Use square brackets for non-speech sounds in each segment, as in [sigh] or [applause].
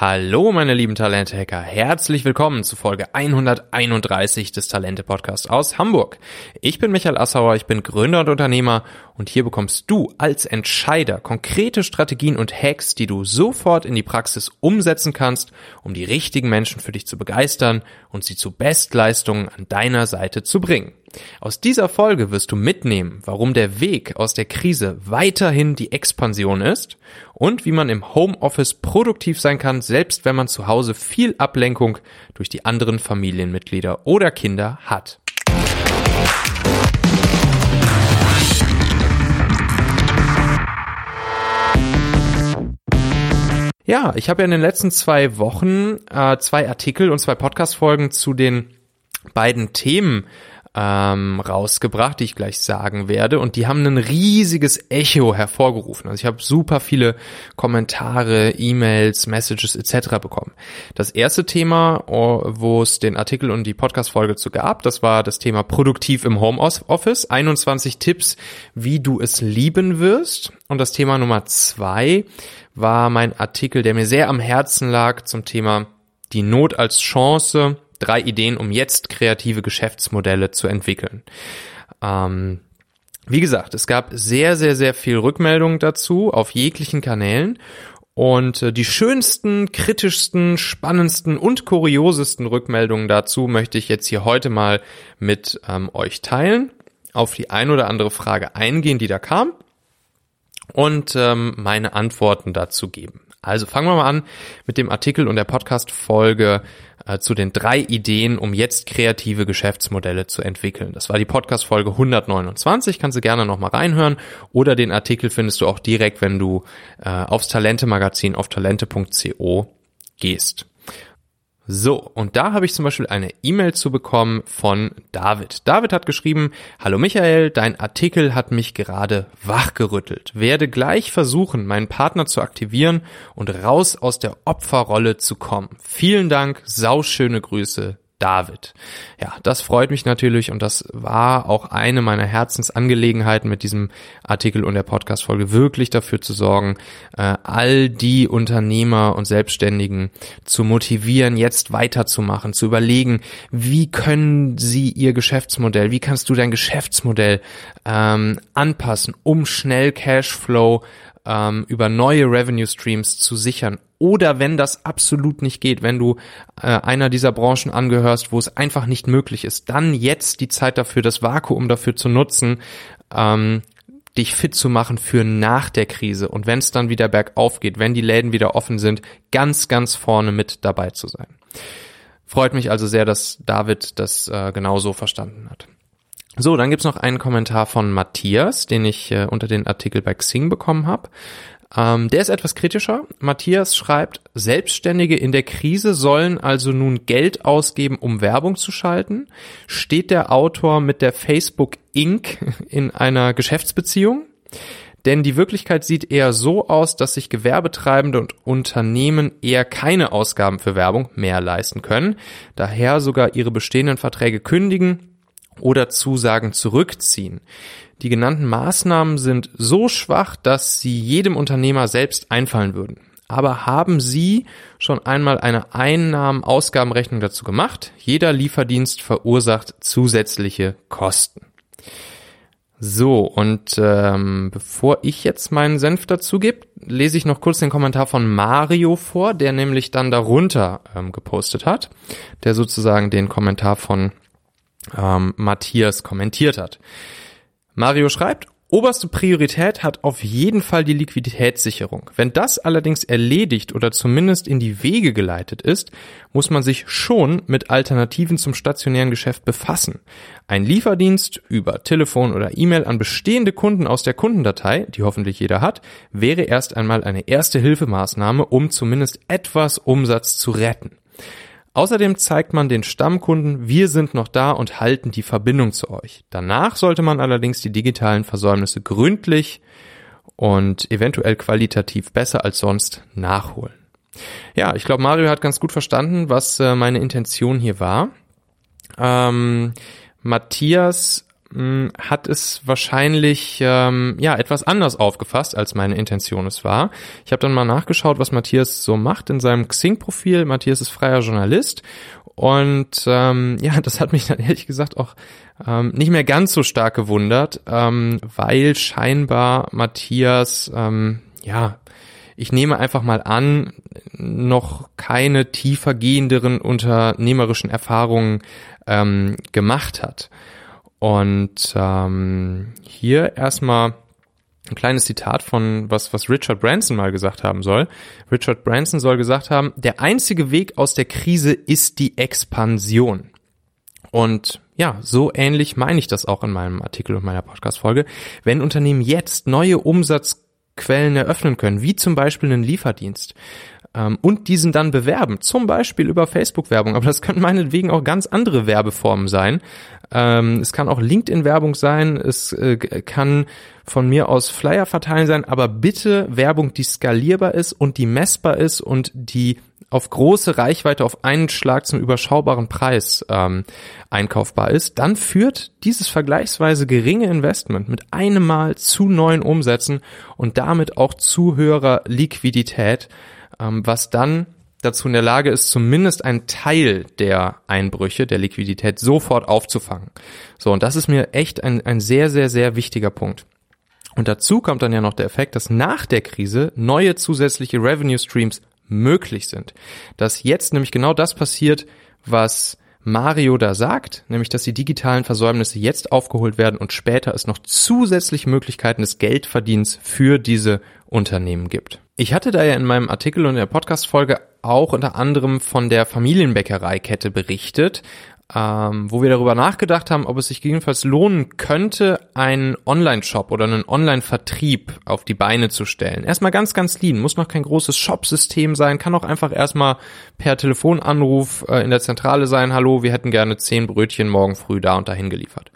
Hallo meine lieben Talente-Hacker, herzlich willkommen zu Folge 131 des Talente-Podcasts aus Hamburg. Ich bin Michael Assauer, ich bin Gründer und Unternehmer und hier bekommst du als Entscheider konkrete Strategien und Hacks, die du sofort in die Praxis umsetzen kannst, um die richtigen Menschen für dich zu begeistern und sie zu Bestleistungen an deiner Seite zu bringen. Aus dieser Folge wirst du mitnehmen, warum der Weg aus der Krise weiterhin die Expansion ist und wie man im Homeoffice produktiv sein kann, selbst wenn man zu Hause viel Ablenkung durch die anderen Familienmitglieder oder Kinder hat. Ja, ich habe ja in den letzten zwei Wochen äh, zwei Artikel und zwei Podcast-Folgen zu den beiden Themen ähm, rausgebracht, die ich gleich sagen werde. Und die haben ein riesiges Echo hervorgerufen. Also ich habe super viele Kommentare, E-Mails, Messages etc. bekommen. Das erste Thema, oh, wo es den Artikel und die Podcast-Folge zu gab, das war das Thema produktiv im Homeoffice. 21 Tipps, wie du es lieben wirst. Und das Thema Nummer zwei war mein Artikel, der mir sehr am Herzen lag zum Thema die Not als Chance drei Ideen, um jetzt kreative Geschäftsmodelle zu entwickeln. Ähm, wie gesagt, es gab sehr, sehr, sehr viel Rückmeldung dazu auf jeglichen Kanälen. Und äh, die schönsten, kritischsten, spannendsten und kuriosesten Rückmeldungen dazu möchte ich jetzt hier heute mal mit ähm, euch teilen, auf die ein oder andere Frage eingehen, die da kam und ähm, meine Antworten dazu geben. Also fangen wir mal an mit dem Artikel und der Podcast-Folge äh, zu den drei Ideen, um jetzt kreative Geschäftsmodelle zu entwickeln. Das war die Podcast-Folge 129, kannst du gerne nochmal reinhören. Oder den Artikel findest du auch direkt, wenn du äh, aufs Talente-Magazin auf talente.co gehst. So, und da habe ich zum Beispiel eine E-Mail zu bekommen von David. David hat geschrieben, Hallo Michael, dein Artikel hat mich gerade wachgerüttelt. Werde gleich versuchen, meinen Partner zu aktivieren und raus aus der Opferrolle zu kommen. Vielen Dank, sauschöne Grüße, David. Ja, das freut mich natürlich und das war auch eine meiner Herzensangelegenheiten mit diesem Artikel und der Podcast-Folge, wirklich dafür zu sorgen, äh, all die Unternehmer und Selbstständigen zu motivieren, jetzt weiterzumachen, zu überlegen, wie können sie ihr Geschäftsmodell, wie kannst du dein Geschäftsmodell ähm, anpassen, um schnell Cashflow ähm, über neue Revenue Streams zu sichern. Oder wenn das absolut nicht geht, wenn du äh, einer dieser Branchen angehörst, wo es einfach nicht möglich ist, dann jetzt die Zeit dafür, das Vakuum dafür zu nutzen, ähm, dich fit zu machen für nach der Krise und wenn es dann wieder bergauf geht, wenn die Läden wieder offen sind, ganz, ganz vorne mit dabei zu sein. Freut mich also sehr, dass David das äh, genauso verstanden hat. So, dann gibt's noch einen Kommentar von Matthias, den ich äh, unter den Artikel bei Xing bekommen habe. Ähm, der ist etwas kritischer. Matthias schreibt, Selbstständige in der Krise sollen also nun Geld ausgeben, um Werbung zu schalten. Steht der Autor mit der Facebook Inc. [laughs] in einer Geschäftsbeziehung? Denn die Wirklichkeit sieht eher so aus, dass sich Gewerbetreibende und Unternehmen eher keine Ausgaben für Werbung mehr leisten können, daher sogar ihre bestehenden Verträge kündigen oder Zusagen zurückziehen. Die genannten Maßnahmen sind so schwach, dass sie jedem Unternehmer selbst einfallen würden. Aber haben Sie schon einmal eine Einnahmen-Ausgabenrechnung dazu gemacht? Jeder Lieferdienst verursacht zusätzliche Kosten. So, und ähm, bevor ich jetzt meinen Senf dazu gebe, lese ich noch kurz den Kommentar von Mario vor, der nämlich dann darunter ähm, gepostet hat, der sozusagen den Kommentar von ähm, Matthias kommentiert hat. Mario schreibt, oberste Priorität hat auf jeden Fall die Liquiditätssicherung. Wenn das allerdings erledigt oder zumindest in die Wege geleitet ist, muss man sich schon mit Alternativen zum stationären Geschäft befassen. Ein Lieferdienst über Telefon oder E-Mail an bestehende Kunden aus der Kundendatei, die hoffentlich jeder hat, wäre erst einmal eine erste Hilfemaßnahme, um zumindest etwas Umsatz zu retten. Außerdem zeigt man den Stammkunden, wir sind noch da und halten die Verbindung zu euch. Danach sollte man allerdings die digitalen Versäumnisse gründlich und eventuell qualitativ besser als sonst nachholen. Ja, ich glaube, Mario hat ganz gut verstanden, was äh, meine Intention hier war. Ähm, Matthias mh, hat es wahrscheinlich ähm, ja etwas anders aufgefasst, als meine Intention es war. Ich habe dann mal nachgeschaut, was Matthias so macht in seinem Xing-Profil. Matthias ist freier Journalist und ähm, [laughs] ja, das hat mich dann ehrlich gesagt auch ähm, nicht mehr ganz so stark gewundert, ähm, weil scheinbar Matthias ähm, ja ich nehme einfach mal an, noch keine tiefer gehenderen unternehmerischen Erfahrungen ähm, gemacht hat. Und ähm, hier erstmal ein kleines Zitat von was, was Richard Branson mal gesagt haben soll. Richard Branson soll gesagt haben, der einzige Weg aus der Krise ist die Expansion. Und ja, so ähnlich meine ich das auch in meinem Artikel und meiner Podcast-Folge. Wenn Unternehmen jetzt neue Umsatz Quellen eröffnen können, wie zum Beispiel einen Lieferdienst ähm, und diesen dann bewerben, zum Beispiel über Facebook-Werbung, aber das können meinetwegen auch ganz andere Werbeformen sein. Ähm, es kann auch LinkedIn-Werbung sein, es äh, kann von mir aus Flyer verteilen sein, aber bitte Werbung, die skalierbar ist und die messbar ist und die auf große Reichweite auf einen Schlag zum überschaubaren Preis ähm, einkaufbar ist, dann führt dieses vergleichsweise geringe Investment mit einem Mal zu neuen Umsätzen und damit auch zu höherer Liquidität, was dann dazu in der Lage ist, zumindest einen Teil der Einbrüche, der Liquidität sofort aufzufangen. So, und das ist mir echt ein, ein sehr, sehr, sehr wichtiger Punkt. Und dazu kommt dann ja noch der Effekt, dass nach der Krise neue zusätzliche Revenue Streams möglich sind. Dass jetzt nämlich genau das passiert, was Mario da sagt, nämlich dass die digitalen Versäumnisse jetzt aufgeholt werden und später es noch zusätzliche Möglichkeiten des Geldverdienens für diese Unternehmen gibt. Ich hatte da ja in meinem Artikel und in der Podcast-Folge auch unter anderem von der Familienbäckereikette berichtet, ähm, wo wir darüber nachgedacht haben, ob es sich jedenfalls lohnen könnte, einen Online-Shop oder einen Online-Vertrieb auf die Beine zu stellen. Erstmal ganz, ganz lean, muss noch kein großes Shop-System sein, kann auch einfach erstmal per Telefonanruf äh, in der Zentrale sein, hallo, wir hätten gerne zehn Brötchen morgen früh da und dahin geliefert.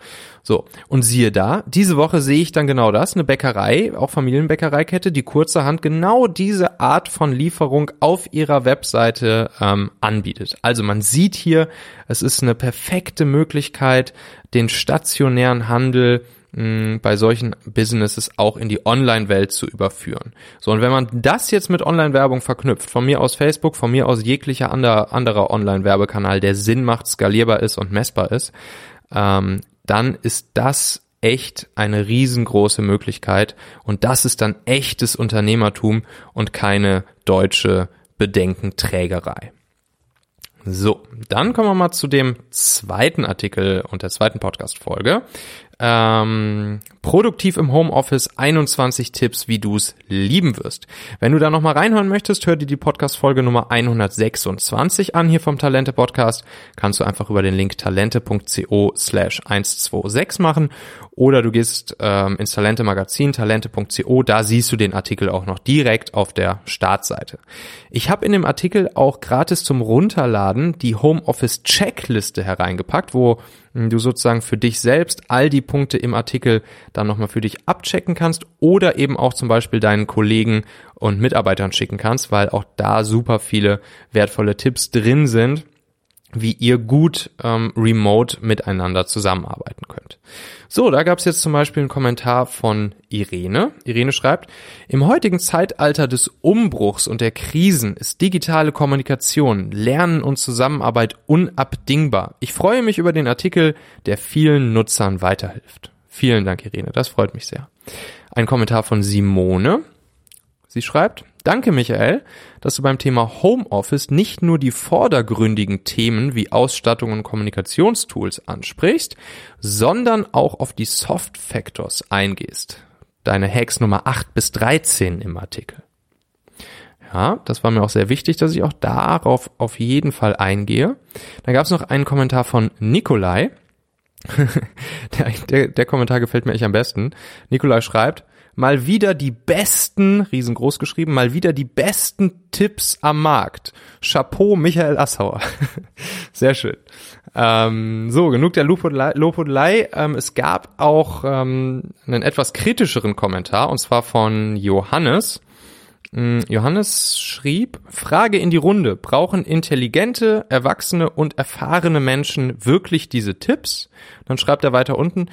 So, und siehe da, diese Woche sehe ich dann genau das, eine Bäckerei, auch Familienbäckereikette, die kurzerhand genau diese Art von Lieferung auf ihrer Webseite ähm, anbietet. Also man sieht hier, es ist eine perfekte Möglichkeit, den stationären Handel mh, bei solchen Businesses auch in die Online-Welt zu überführen. So, und wenn man das jetzt mit Online-Werbung verknüpft, von mir aus Facebook, von mir aus jeglicher ander, anderer Online-Werbekanal, der Sinn macht, skalierbar ist und messbar ist, ähm, dann ist das echt eine riesengroße Möglichkeit und das ist dann echtes Unternehmertum und keine deutsche Bedenkenträgerei. So, dann kommen wir mal zu dem zweiten Artikel und der zweiten Podcast-Folge. Ähm, produktiv im Homeoffice 21 Tipps, wie du es lieben wirst. Wenn du da nochmal reinhören möchtest, hör dir die Podcast-Folge Nummer 126 an hier vom Talente Podcast. Kannst du einfach über den Link talente.co slash 126 machen oder du gehst ähm, ins Talente Magazin, talente.co, da siehst du den Artikel auch noch direkt auf der Startseite. Ich habe in dem Artikel auch gratis zum Runterladen die Homeoffice Checkliste hereingepackt, wo du sozusagen für dich selbst all die Punkte im Artikel dann nochmal für dich abchecken kannst oder eben auch zum Beispiel deinen Kollegen und Mitarbeitern schicken kannst, weil auch da super viele wertvolle Tipps drin sind wie ihr gut ähm, remote miteinander zusammenarbeiten könnt. So, da gab es jetzt zum Beispiel einen Kommentar von Irene. Irene schreibt, im heutigen Zeitalter des Umbruchs und der Krisen ist digitale Kommunikation, Lernen und Zusammenarbeit unabdingbar. Ich freue mich über den Artikel, der vielen Nutzern weiterhilft. Vielen Dank, Irene, das freut mich sehr. Ein Kommentar von Simone. Sie schreibt, Danke, Michael, dass du beim Thema Homeoffice nicht nur die vordergründigen Themen wie Ausstattung und Kommunikationstools ansprichst, sondern auch auf die Soft Factors eingehst. Deine Hacks Nummer 8 bis 13 im Artikel. Ja, das war mir auch sehr wichtig, dass ich auch darauf auf jeden Fall eingehe. Dann gab es noch einen Kommentar von Nikolai. [laughs] der, der, der Kommentar gefällt mir echt am besten. Nikolai schreibt, mal wieder die besten, riesengroß geschrieben, mal wieder die besten Tipps am Markt. Chapeau, Michael Assauer. [laughs] Sehr schön. Ähm, so, genug der Lobhudelei. Ähm, es gab auch ähm, einen etwas kritischeren Kommentar, und zwar von Johannes. Mm, Johannes schrieb, Frage in die Runde, brauchen intelligente, erwachsene und erfahrene Menschen wirklich diese Tipps? Dann schreibt er weiter unten,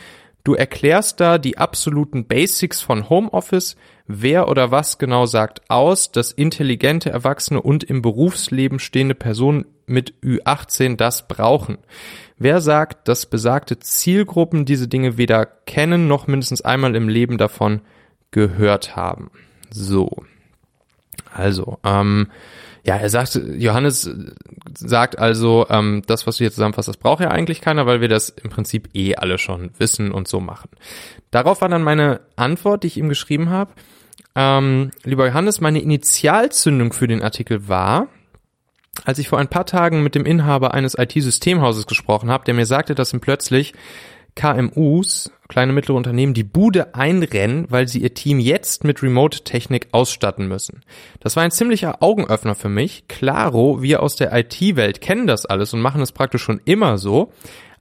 Du erklärst da die absoluten Basics von Homeoffice, wer oder was genau sagt aus, dass intelligente Erwachsene und im Berufsleben stehende Personen mit Ü18 das brauchen. Wer sagt, dass besagte Zielgruppen diese Dinge weder kennen noch mindestens einmal im Leben davon gehört haben? So. Also, ähm, ja, er sagt, Johannes sagt also, ähm, das, was du hier zusammenfasst, das braucht ja eigentlich keiner, weil wir das im Prinzip eh alle schon wissen und so machen. Darauf war dann meine Antwort, die ich ihm geschrieben habe. Ähm, lieber Johannes, meine Initialzündung für den Artikel war, als ich vor ein paar Tagen mit dem Inhaber eines IT-Systemhauses gesprochen habe, der mir sagte, dass ihm plötzlich KMUs, kleine mittlere Unternehmen, die Bude einrennen, weil sie ihr Team jetzt mit Remote-Technik ausstatten müssen. Das war ein ziemlicher Augenöffner für mich. Claro, wir aus der IT-Welt kennen das alles und machen es praktisch schon immer so.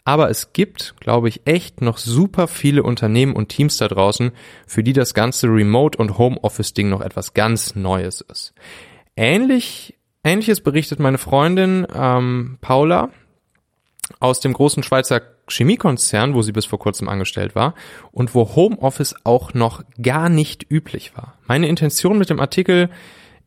Aber es gibt, glaube ich, echt noch super viele Unternehmen und Teams da draußen, für die das ganze Remote- und Homeoffice-Ding noch etwas ganz Neues ist. Ähnlich Ähnliches berichtet meine Freundin ähm, Paula aus dem großen Schweizer Chemiekonzern, wo sie bis vor kurzem angestellt war und wo Homeoffice auch noch gar nicht üblich war. Meine Intention mit dem Artikel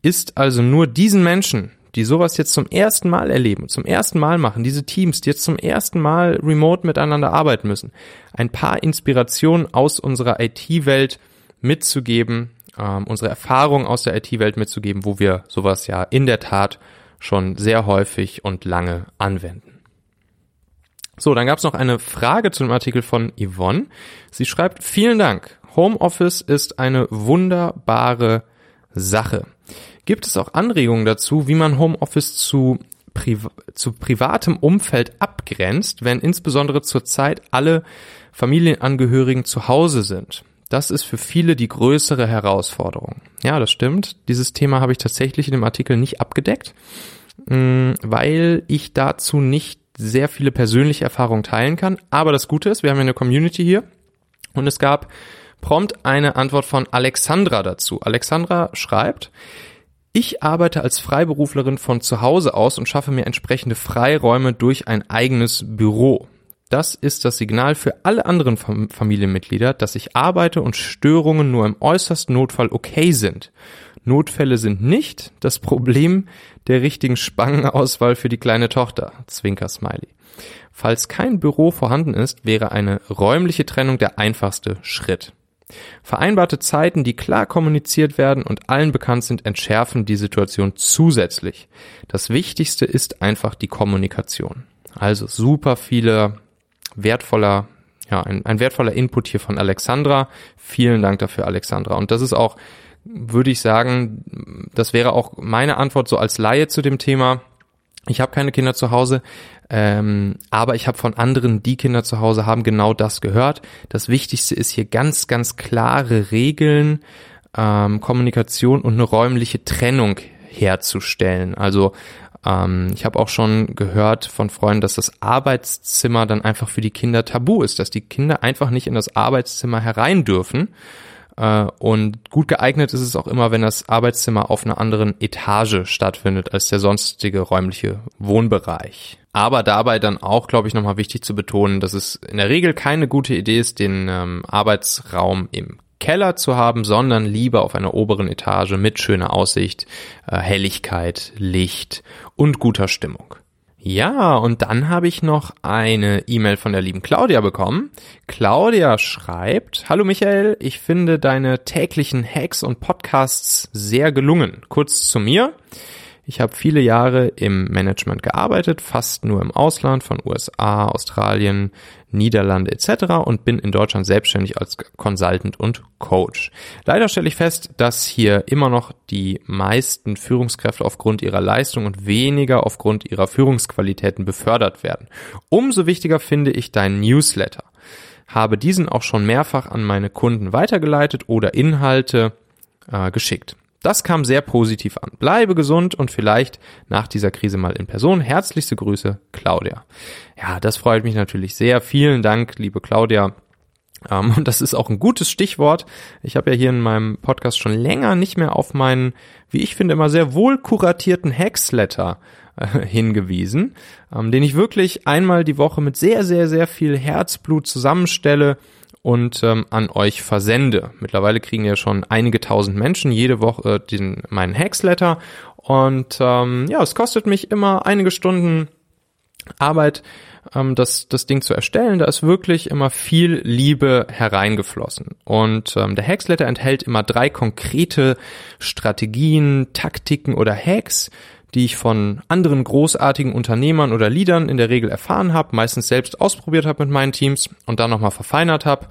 ist also nur diesen Menschen, die sowas jetzt zum ersten Mal erleben, zum ersten Mal machen, diese Teams, die jetzt zum ersten Mal remote miteinander arbeiten müssen, ein paar Inspirationen aus unserer IT-Welt mitzugeben, ähm, unsere Erfahrungen aus der IT-Welt mitzugeben, wo wir sowas ja in der Tat schon sehr häufig und lange anwenden. So, dann gab es noch eine Frage zu dem Artikel von Yvonne. Sie schreibt, vielen Dank. Homeoffice ist eine wunderbare Sache. Gibt es auch Anregungen dazu, wie man Homeoffice zu, Priva zu privatem Umfeld abgrenzt, wenn insbesondere zurzeit alle Familienangehörigen zu Hause sind? Das ist für viele die größere Herausforderung. Ja, das stimmt. Dieses Thema habe ich tatsächlich in dem Artikel nicht abgedeckt, mm, weil ich dazu nicht sehr viele persönliche Erfahrungen teilen kann. Aber das Gute ist, wir haben ja eine Community hier und es gab prompt eine Antwort von Alexandra dazu. Alexandra schreibt, ich arbeite als Freiberuflerin von zu Hause aus und schaffe mir entsprechende Freiräume durch ein eigenes Büro. Das ist das Signal für alle anderen Familienmitglieder, dass ich arbeite und Störungen nur im äußersten Notfall okay sind. Notfälle sind nicht das Problem der richtigen Spangenauswahl für die kleine Tochter. Zwinker Smiley. Falls kein Büro vorhanden ist, wäre eine räumliche Trennung der einfachste Schritt. Vereinbarte Zeiten, die klar kommuniziert werden und allen bekannt sind, entschärfen die Situation zusätzlich. Das Wichtigste ist einfach die Kommunikation. Also super viele wertvoller, ja, ein, ein wertvoller Input hier von Alexandra. Vielen Dank dafür, Alexandra. Und das ist auch, würde ich sagen, das wäre auch meine Antwort so als Laie zu dem Thema. Ich habe keine Kinder zu Hause, ähm, aber ich habe von anderen, die Kinder zu Hause haben, genau das gehört. Das Wichtigste ist hier ganz, ganz klare Regeln, ähm, Kommunikation und eine räumliche Trennung herzustellen. Also ähm, ich habe auch schon gehört von Freunden, dass das Arbeitszimmer dann einfach für die Kinder tabu ist, dass die Kinder einfach nicht in das Arbeitszimmer herein dürfen. Äh, und gut geeignet ist es auch immer, wenn das Arbeitszimmer auf einer anderen Etage stattfindet als der sonstige räumliche Wohnbereich. Aber dabei dann auch, glaube ich, nochmal wichtig zu betonen, dass es in der Regel keine gute Idee ist, den ähm, Arbeitsraum im Keller zu haben, sondern lieber auf einer oberen Etage mit schöner Aussicht, äh, Helligkeit, Licht und guter Stimmung. Ja, und dann habe ich noch eine E-Mail von der lieben Claudia bekommen. Claudia schreibt, Hallo Michael, ich finde deine täglichen Hacks und Podcasts sehr gelungen. Kurz zu mir. Ich habe viele Jahre im Management gearbeitet, fast nur im Ausland von USA, Australien, Niederlande etc. und bin in Deutschland selbstständig als Consultant und Coach. Leider stelle ich fest, dass hier immer noch die meisten Führungskräfte aufgrund ihrer Leistung und weniger aufgrund ihrer Führungsqualitäten befördert werden. Umso wichtiger finde ich deinen Newsletter. Habe diesen auch schon mehrfach an meine Kunden weitergeleitet oder Inhalte äh, geschickt. Das kam sehr positiv an. Bleibe gesund und vielleicht nach dieser Krise mal in Person. Herzlichste Grüße, Claudia. Ja, das freut mich natürlich sehr. Vielen Dank, liebe Claudia. Ähm, und das ist auch ein gutes Stichwort. Ich habe ja hier in meinem Podcast schon länger nicht mehr auf meinen, wie ich finde, immer sehr wohl kuratierten Hacksletter äh, hingewiesen, ähm, den ich wirklich einmal die Woche mit sehr, sehr, sehr viel Herzblut zusammenstelle und ähm, an euch versende. Mittlerweile kriegen ja schon einige tausend Menschen jede Woche den, meinen Hacksletter und ähm, ja, es kostet mich immer einige Stunden Arbeit, ähm, das, das Ding zu erstellen. Da ist wirklich immer viel Liebe hereingeflossen. Und ähm, der Hacksletter enthält immer drei konkrete Strategien, Taktiken oder Hacks, die ich von anderen großartigen Unternehmern oder Leadern in der Regel erfahren habe, meistens selbst ausprobiert habe mit meinen Teams und dann nochmal verfeinert habe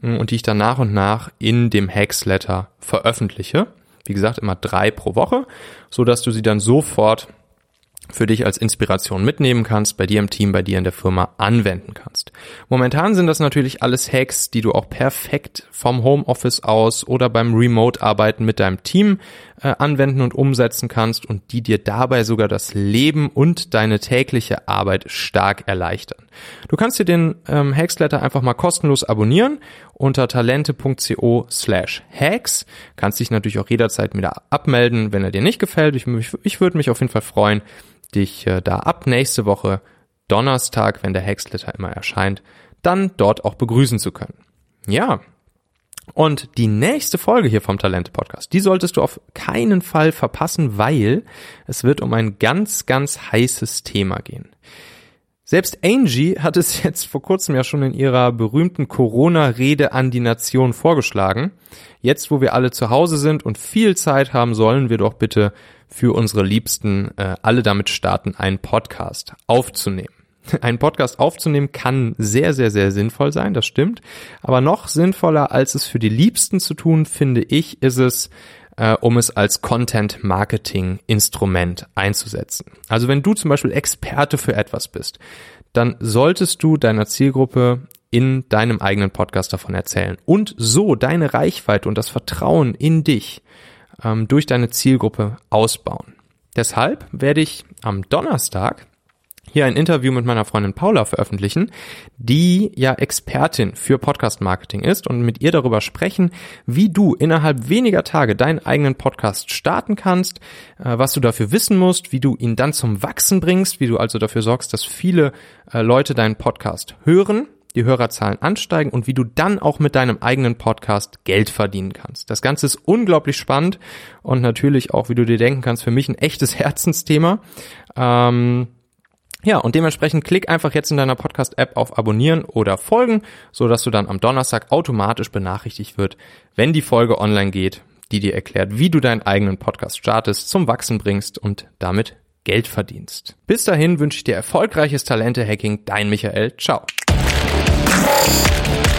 mm, und die ich dann nach und nach in dem Hacksletter veröffentliche. Wie gesagt, immer drei pro Woche, so dass du sie dann sofort für dich als Inspiration mitnehmen kannst, bei dir im Team, bei dir in der Firma anwenden kannst. Momentan sind das natürlich alles Hacks, die du auch perfekt vom Homeoffice aus oder beim Remote-Arbeiten mit deinem Team äh, anwenden und umsetzen kannst und die dir dabei sogar das Leben und deine tägliche Arbeit stark erleichtern. Du kannst dir den ähm, Hacksletter einfach mal kostenlos abonnieren unter talente.co slash hacks. Kannst dich natürlich auch jederzeit wieder abmelden, wenn er dir nicht gefällt. Ich, ich, ich würde mich auf jeden Fall freuen, dich äh, da ab nächste Woche Donnerstag, wenn der Hacksletter immer erscheint, dann dort auch begrüßen zu können. Ja. Und die nächste Folge hier vom Talente Podcast, die solltest du auf keinen Fall verpassen, weil es wird um ein ganz, ganz heißes Thema gehen. Selbst Angie hat es [laughs] jetzt vor kurzem ja schon in ihrer berühmten Corona-Rede an die Nation vorgeschlagen. Jetzt, wo wir alle zu Hause sind und viel Zeit haben, sollen wir doch bitte für unsere Liebsten äh, alle damit starten, einen Podcast aufzunehmen. [laughs] Ein Podcast aufzunehmen kann sehr, sehr, sehr sinnvoll sein, das stimmt. Aber noch sinnvoller, als es für die Liebsten zu tun, finde ich, ist es, äh, um es als Content-Marketing-Instrument einzusetzen. Also wenn du zum Beispiel Experte für etwas bist, dann solltest du deiner Zielgruppe in deinem eigenen Podcast davon erzählen und so deine Reichweite und das Vertrauen in dich ähm, durch deine Zielgruppe ausbauen. Deshalb werde ich am Donnerstag hier ein Interview mit meiner Freundin Paula veröffentlichen, die ja Expertin für Podcast Marketing ist und mit ihr darüber sprechen, wie du innerhalb weniger Tage deinen eigenen Podcast starten kannst, äh, was du dafür wissen musst, wie du ihn dann zum Wachsen bringst, wie du also dafür sorgst, dass viele äh, Leute deinen Podcast hören die Hörerzahlen ansteigen und wie du dann auch mit deinem eigenen Podcast Geld verdienen kannst. Das Ganze ist unglaublich spannend und natürlich auch, wie du dir denken kannst, für mich ein echtes [laughs] Herzensthema. Ähm, ja, und dementsprechend klick einfach jetzt in deiner Podcast-App auf Abonnieren oder Folgen, so dass du dann am Donnerstag automatisch benachrichtigt wird, wenn die Folge online geht, die dir erklärt, wie du deinen eigenen Podcast startest, zum Wachsen bringst und damit Geld verdienst. Bis dahin wünsche ich dir erfolgreiches Talente-Hacking, dein Michael. Ciao. Música